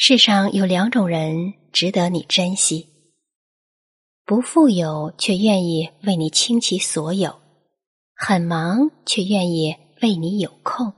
世上有两种人值得你珍惜不富有却愿意为你倾其所有很忙却愿意为你有空。